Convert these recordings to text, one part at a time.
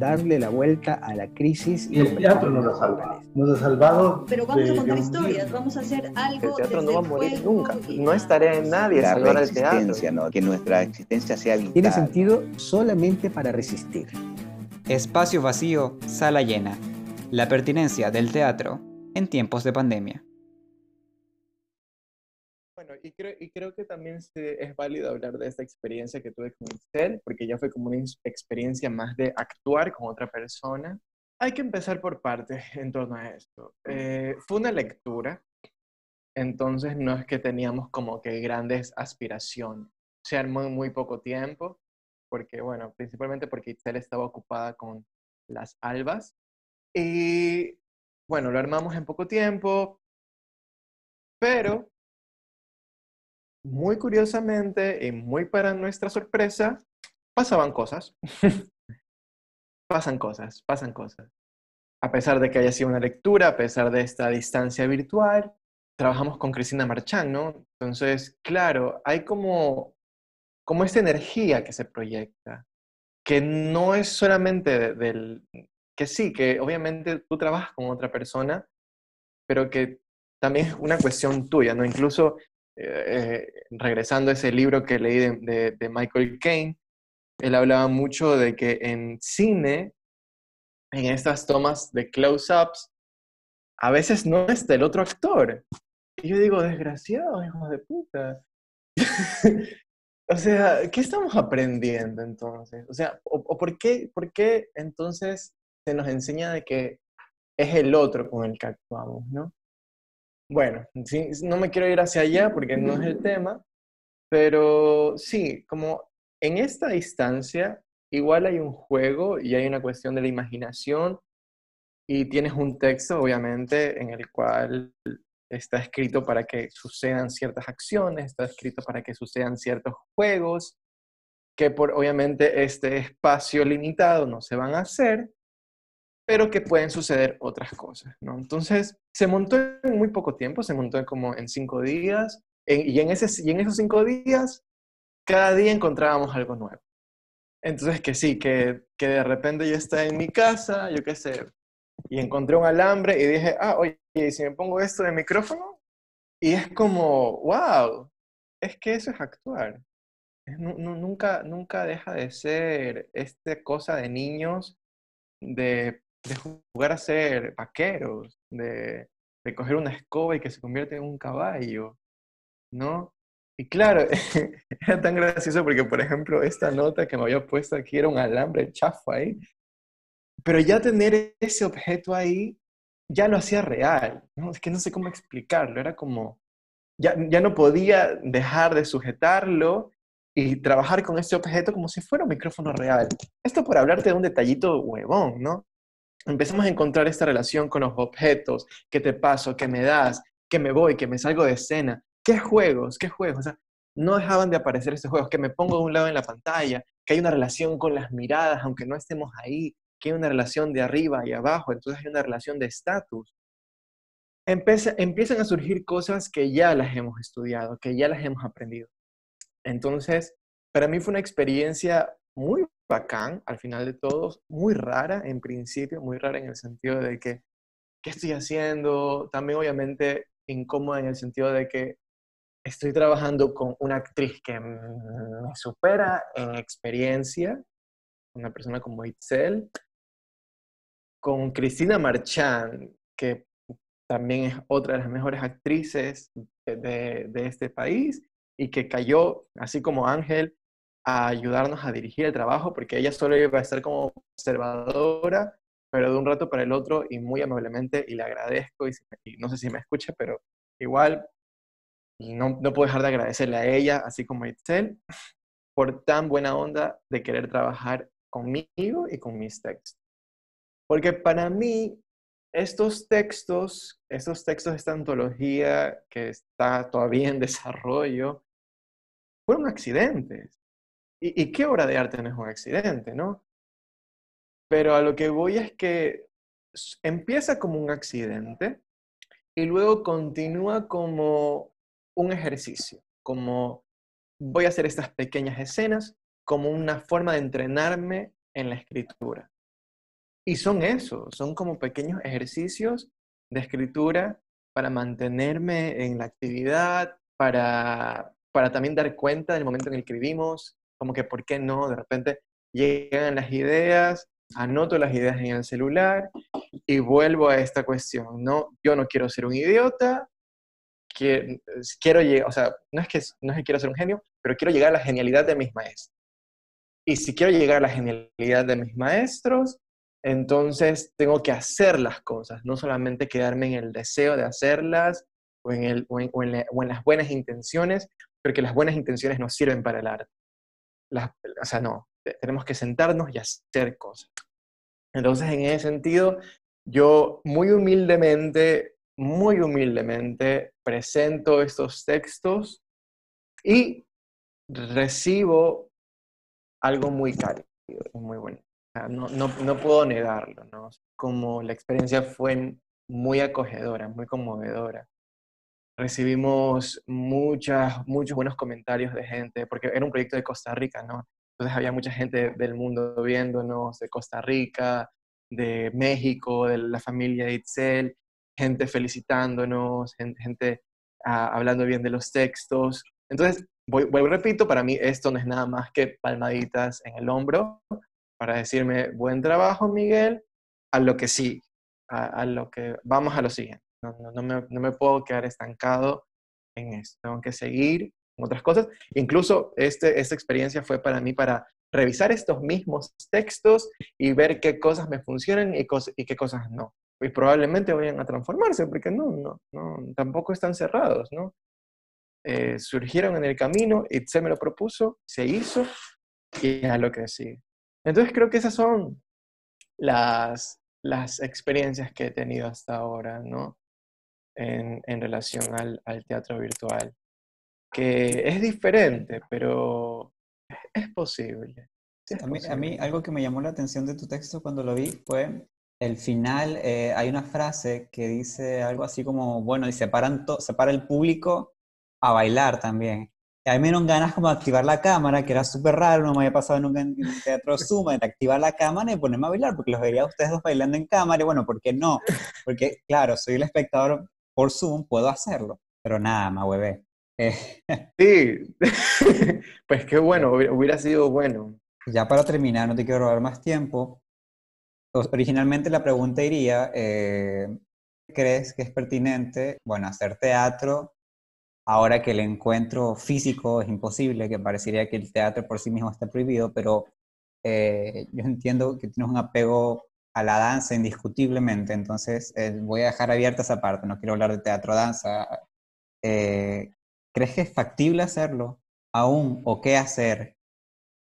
darle la vuelta a la crisis. Y el teatro nos ha salvado. Nos ha salvado. Pero vamos a contar historias, vamos a hacer algo. El teatro no va a morir nunca. No estaré en nadie salvar el teatro. ¿no? Que nuestra existencia sea vital. Tiene sentido solamente para resistir. Espacio vacío, sala llena. La pertinencia del teatro en tiempos de pandemia. Bueno, y creo, y creo que también es válido hablar de esta experiencia que tuve con Excel, porque ya fue como una experiencia más de actuar con otra persona. Hay que empezar por partes en torno a esto. Eh, fue una lectura, entonces no es que teníamos como que grandes aspiraciones. O sea, muy, muy poco tiempo, porque, bueno, principalmente porque Excel estaba ocupada con las albas. Y, bueno, lo armamos en poco tiempo, pero muy curiosamente y muy para nuestra sorpresa, pasaban cosas. pasan cosas, pasan cosas. A pesar de que haya sido una lectura, a pesar de esta distancia virtual, trabajamos con Cristina Marchán, ¿no? Entonces, claro, hay como, como esta energía que se proyecta, que no es solamente del, que sí, que obviamente tú trabajas con otra persona, pero que también es una cuestión tuya, ¿no? Incluso eh, regresando a ese libro que leí de, Michael Caine, él hablaba mucho de que en cine, en estas tomas de close-ups, a veces no está el otro actor. Y yo digo, desgraciado, hijo de puta. o sea, ¿qué estamos aprendiendo entonces? O sea, o, por, qué, por qué entonces se nos enseña de que es el otro con el que actuamos, ¿no? Bueno, no me quiero ir hacia allá porque no es el tema, pero sí, como en esta distancia, igual hay un juego y hay una cuestión de la imaginación y tienes un texto, obviamente, en el cual está escrito para que sucedan ciertas acciones, está escrito para que sucedan ciertos juegos, que por obviamente este espacio limitado no se van a hacer, pero que pueden suceder otras cosas, ¿no? Entonces, se montó en muy poco tiempo, se montó como en cinco días, y, en ese, y en esos cinco días, cada día encontrábamos algo nuevo. Entonces, que sí, que, que de repente yo estaba en mi casa, yo qué sé, y encontré un alambre y dije, ah, oye, ¿y si me pongo esto de micrófono? Y es como, wow, es que eso es actuar. nunca, nunca deja de ser esta cosa de niños de de jugar a ser vaqueros, de, de coger una escoba y que se convierte en un caballo, ¿no? Y claro, era tan gracioso porque, por ejemplo, esta nota que me había puesto aquí era un alambre chafa ahí, pero ya tener ese objeto ahí ya lo hacía real, ¿no? Es que no sé cómo explicarlo, era como, ya, ya no podía dejar de sujetarlo y trabajar con ese objeto como si fuera un micrófono real. Esto por hablarte de un detallito huevón, ¿no? Empezamos a encontrar esta relación con los objetos, que te paso, que me das, que me voy, que me salgo de escena. ¿Qué juegos? ¿Qué juegos? O sea, no dejaban de aparecer estos juegos, que me pongo de un lado en la pantalla, que hay una relación con las miradas, aunque no estemos ahí, que hay una relación de arriba y abajo, entonces hay una relación de estatus. Empiezan a surgir cosas que ya las hemos estudiado, que ya las hemos aprendido. Entonces, para mí fue una experiencia muy bacán al final de todo, muy rara en principio, muy rara en el sentido de que, ¿qué estoy haciendo? También obviamente incómoda en el sentido de que estoy trabajando con una actriz que me supera en experiencia, una persona como Itzel, con Cristina Marchand, que también es otra de las mejores actrices de, de este país y que cayó, así como Ángel, a ayudarnos a dirigir el trabajo, porque ella solo iba a estar como observadora, pero de un rato para el otro y muy amablemente, y le agradezco, y, no sé si me escucha, pero igual, no, no puedo dejar de agradecerle a ella, así como a Itzel, por tan buena onda de querer trabajar conmigo y con mis textos. Porque para mí, estos textos, estos textos esta antología que está todavía en desarrollo, fueron accidentes. ¿Y, qué obra de arte no es un accidente, no? Pero a lo que voy es que empieza como un accidente y luego continúa como un ejercicio, como voy a hacer estas pequeñas escenas como una forma de entrenarme en la escritura. Y son eso, son como pequeños ejercicios de escritura para mantenerme en la actividad, para, para también dar cuenta del momento en el que vivimos, como que por qué no, de repente llegan las ideas, anoto las ideas en el celular y vuelvo a esta cuestión, ¿no? Yo no quiero ser un idiota, quiero llegar, o sea, no es, que, no es que quiero ser un genio, pero quiero llegar a la genialidad de mis maestros. Y si quiero llegar a la genialidad de mis maestros, entonces tengo que hacer las cosas, no solamente quedarme en el deseo de hacerlas o en, el, o en, las buenas intenciones, porque las buenas intenciones no sirven para el arte. O sea, no, tenemos que sentarnos y hacer cosas. Entonces, en ese sentido, yo muy humildemente, muy humildemente presento estos textos y recibo algo muy cálido, muy bonito. No, no, no, puedo negarlo, ¿no? Como la experiencia fue muy acogedora, muy conmovedora. Recibimos muchas, muchos buenos comentarios de gente, porque era un proyecto de Costa Rica, ¿no? Entonces había mucha gente del mundo viéndonos, de Costa Rica, de México, de la familia Itzel, gente felicitándonos, gente, ah, hablando bien de los textos. Entonces, voy, vuelvo repito, para mí esto no es nada más que palmaditas en el hombro para decirme, buen trabajo, Miguel, a lo que sí, a, lo que vamos a lo siguiente. No, no, me, no, me, puedo quedar estancado en esto, tengo que seguir otras cosas. Incluso este, esta experiencia fue para mí para revisar estos mismos textos y ver qué cosas me funcionan y, y qué cosas no. Y probablemente vayan a transformarse, porque no, no, no tampoco están cerrados, ¿no? Eh, surgieron en el camino, y se me lo propuso, se hizo, y a lo que sigue. Entonces creo que esas son las, las experiencias que he tenido hasta ahora, ¿no? En, en relación al, al teatro virtual que es diferente, pero es posible. a, mí, algo que me llamó la atención de tu texto cuando lo vi fue el final, eh, hay una frase que dice algo así como, bueno, y se, paran se para el público a bailar también. Y a mí me dieron ganas como de activar la cámara, que era súper raro, no me había pasado nunca en un teatro Zoom, de activar la cámara y ponerme a bailar, porque los vería a ustedes dos bailando en cámara, y bueno, ¿por qué no? Porque, claro, soy el espectador por Zoom, puedo hacerlo, pero nada, me huevé. Sí, pues qué bueno, hubiera sido bueno. Ya para terminar, no te quiero robar más tiempo. Originalmente la pregunta iría, eh, ¿crees que es pertinente, bueno, hacer teatro ahora que el encuentro físico es imposible, que parecería que el teatro por sí mismo está prohibido, pero eh, yo entiendo que tienes un apego a la danza indiscutiblemente, entonces eh, voy a dejar abierta esa parte, no quiero hablar de teatro-danza. ¿Crees que es factible hacerlo aún o qué hacer?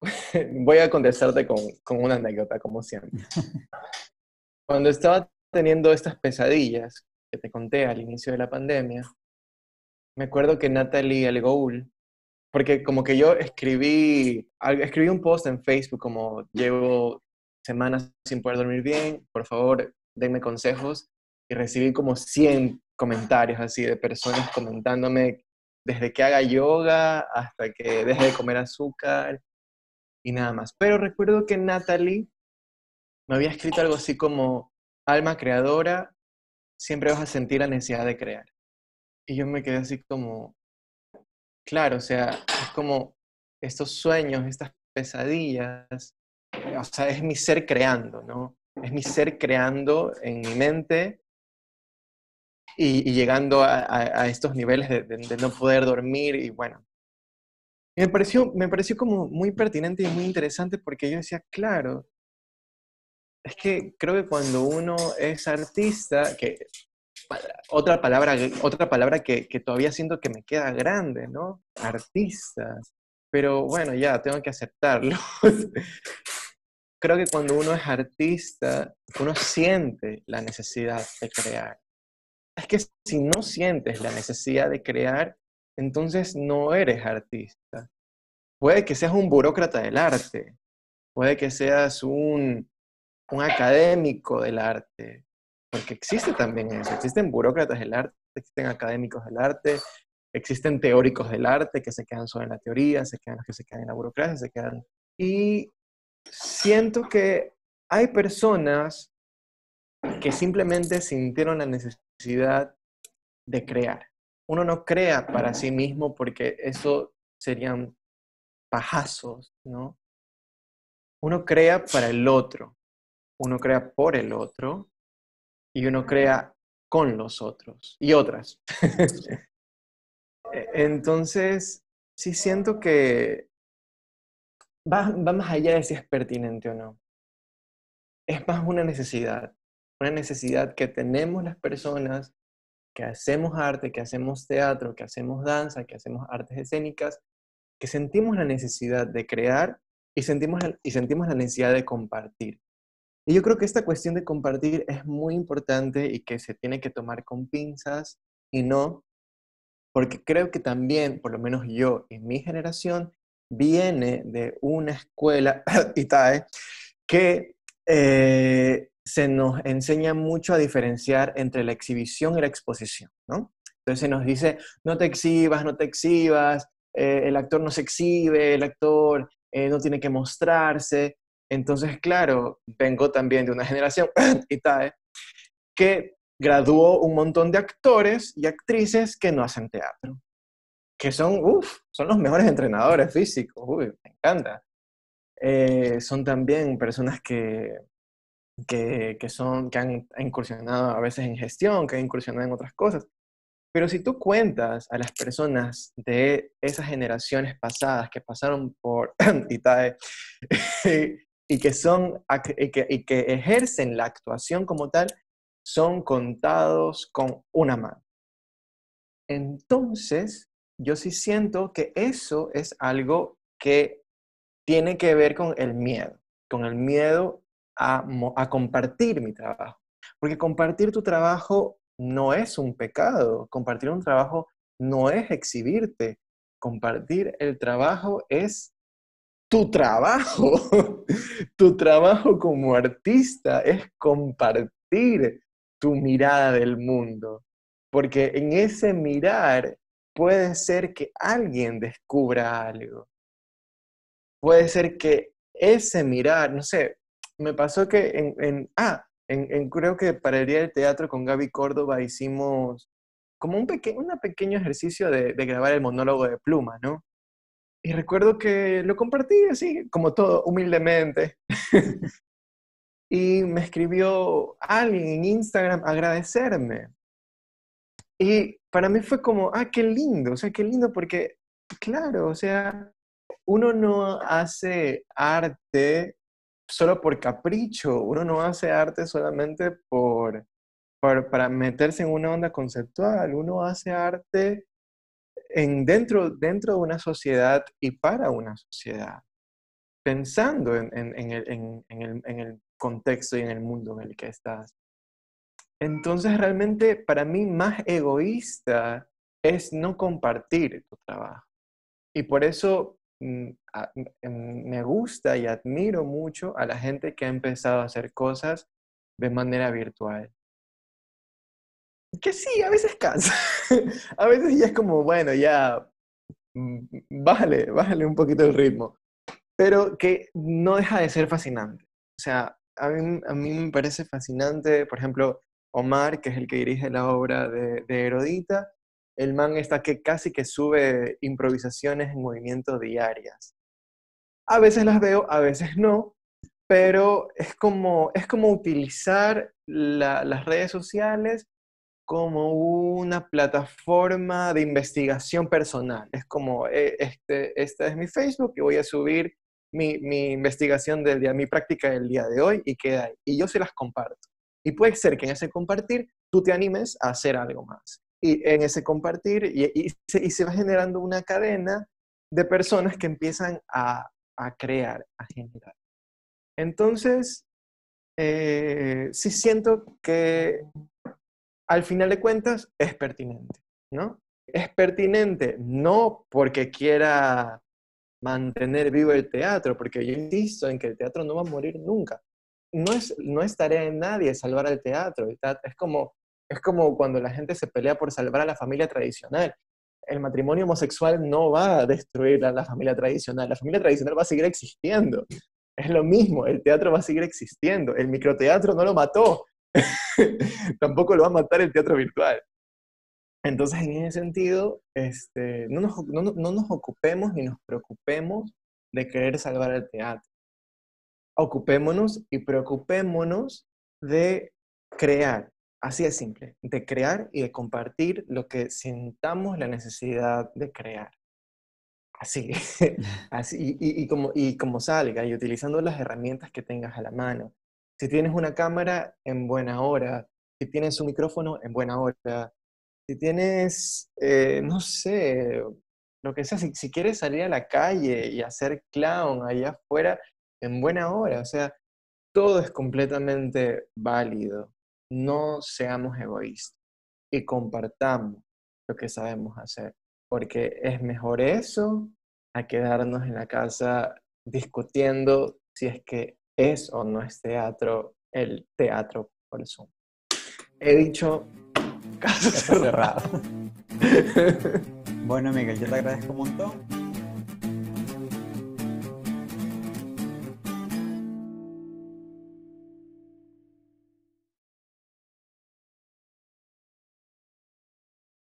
Voy a contestarte con, con una anécdota, como siempre. Cuando estaba teniendo estas pesadillas que te conté al inicio de la pandemia, me acuerdo que Natalie Algoul, porque como que yo escribí, escribí un post en Facebook como llevo semanas sin poder dormir bien, por favor, denme consejos, y recibí como 100 comentarios así de personas comentándome desde que haga yoga hasta que deje de comer azúcar y nada más. Pero recuerdo que Natalie me había escrito algo así como, alma creadora, siempre vas a sentir la necesidad de crear. Y yo me quedé así como, claro, o sea, es como estos sueños, estas pesadillas, o sea, es mi ser creando, ¿no? Es mi ser creando en mi mente y, llegando a, estos niveles de, no poder dormir y bueno. Me pareció, me pareció como muy pertinente y muy interesante porque yo decía, claro, es que creo que cuando uno es artista, que otra palabra, otra palabra que, que todavía siento que me queda grande, ¿no? Artista. Pero bueno, ya, tengo que aceptarlo. creo que cuando uno es artista, uno siente la necesidad de crear es que si no sientes la necesidad de crear, entonces no eres artista. Puede que seas un burócrata del arte, puede que seas un, un académico del arte, porque existe también eso, existen burócratas del arte, existen académicos del arte, existen teóricos del arte que se quedan solo en la teoría, se quedan los que se quedan en la burocracia, se quedan... Y siento que hay personas que simplemente sintieron la necesidad de crear. Uno no crea para sí mismo porque eso serían pajazos, ¿no? Uno crea para el otro, uno crea por el otro y uno crea con los otros y otras. E, entonces, sí siento que va, va más allá de si es pertinente o no. Es más una necesidad, una necesidad que tenemos las personas que hacemos arte, que hacemos teatro, que hacemos danza, que hacemos artes escénicas, que sentimos la necesidad de crear y sentimos y sentimos la necesidad de compartir. Y yo creo que esta cuestión de compartir es muy importante y que se tiene que tomar con pinzas y no, porque creo que también, por lo menos yo y mi generación, viene de una escuela, ITAE, que eh, se nos enseña mucho a diferenciar entre la exhibición y la exposición, ¿no? Entonces se nos dice, no te exhibas, no te exhibas, eh, el actor no se exhibe, el actor eh, no tiene que mostrarse. Entonces, claro, vengo también de una generación, ITAE, que graduó un montón de actores y actrices que no hacen teatro, que son, uff, son los mejores entrenadores físicos, uy, me encanta. Eh, son también personas que, que, que, son, que han incursionado a veces en gestión, que han incursionado en otras cosas. Pero si tú cuentas a las personas de esas generaciones pasadas que pasaron por ITAE y que, son, y que, y que ejercen la actuación como tal, son contados con una mano. Entonces, yo sí siento que eso es algo que tiene que ver con el miedo, con el miedo a, a compartir mi trabajo. Porque compartir tu trabajo no es un pecado. Compartir un trabajo no es exhibirte. Compartir el trabajo es tu trabajo. tu trabajo como artista es compartir tu mirada del mundo. Porque en ese mirar puede ser que alguien descubra algo. Puede ser que ese mirar, no sé, me pasó que en, ah, en, creo que para el Día del Teatro con Gaby Córdoba hicimos como un pequeño ejercicio de, de, grabar el monólogo de Pluma, ¿no? Y recuerdo que lo compartí así, como todo, humildemente. y me escribió alguien en Instagram agradecerme. Y para mí fue como, ah, qué lindo, o sea, qué lindo porque, claro, o sea, uno no hace arte solo por capricho, uno no hace arte solamente por, para meterse en una onda conceptual, uno hace arte en, dentro, dentro de una sociedad y para una sociedad, pensando en, en, el, el, en el contexto y en el mundo en el que estás. Entonces, realmente, para mí, más egoísta es no compartir tu trabajo. Y por eso Mm, em, me gusta y admiro mucho a la gente que ha empezado a hacer cosas de manera virtual. Que sí, a veces cansa. a veces ya es como, bueno, ya, mm, bájale, bájale un poquito el ritmo. Pero que no deja de ser fascinante. O sea, a mí, a mí me parece fascinante, por ejemplo, Omar, que es el que dirige la obra de, Herodita, el man está que casi que sube improvisaciones en movimiento diarias. A veces las veo, a veces no, pero es como, es como utilizar las redes sociales como una plataforma de investigación personal. Es como, eh, este, este es mi Facebook y voy a subir mi, mi, investigación del día, mi práctica del día de hoy y queda ahí. Y yo se las comparto. Y puede ser que en ese compartir tú te animes a hacer algo más y en ese compartir y, se, va generando una cadena de personas que empiezan a, crear, a generar. Entonces, eh, sí siento que al final de cuentas es pertinente, ¿no? Es pertinente no porque quiera mantener vivo el teatro, porque yo insisto en que el teatro no va a morir nunca. No es, no tarea de nadie salvar al teatro. Es como es como cuando la gente se pelea por salvar a la familia tradicional. El matrimonio homosexual no va a destruir a la familia tradicional. La familia tradicional va a seguir existiendo. Es lo mismo, el teatro va a seguir existiendo. El microteatro no lo mató. Tampoco lo va a matar el teatro virtual. Entonces, en ese sentido, este, no, nos, no, no nos ocupemos ni nos preocupemos de querer salvar el teatro. Ocupémonos y preocupémonos de crear, así de simple, de crear y de compartir lo que sintamos la necesidad de crear. Así, así y, y, como, y como salga, y utilizando las herramientas que tengas a la mano. Si tienes una cámara, en buena hora. Si tienes un micrófono, en buena hora. Si tienes, eh, no sé, lo que sea, si, si, quieres salir a la calle y hacer clown allá afuera, en buena hora. O sea, todo es completamente válido. No seamos egoístas y compartamos lo que sabemos hacer porque es mejor eso a quedarnos en la casa discutiendo si es que es o no es teatro el teatro por Zoom. He dicho caso cerrado. bueno, Miguel, yo te agradezco un montón.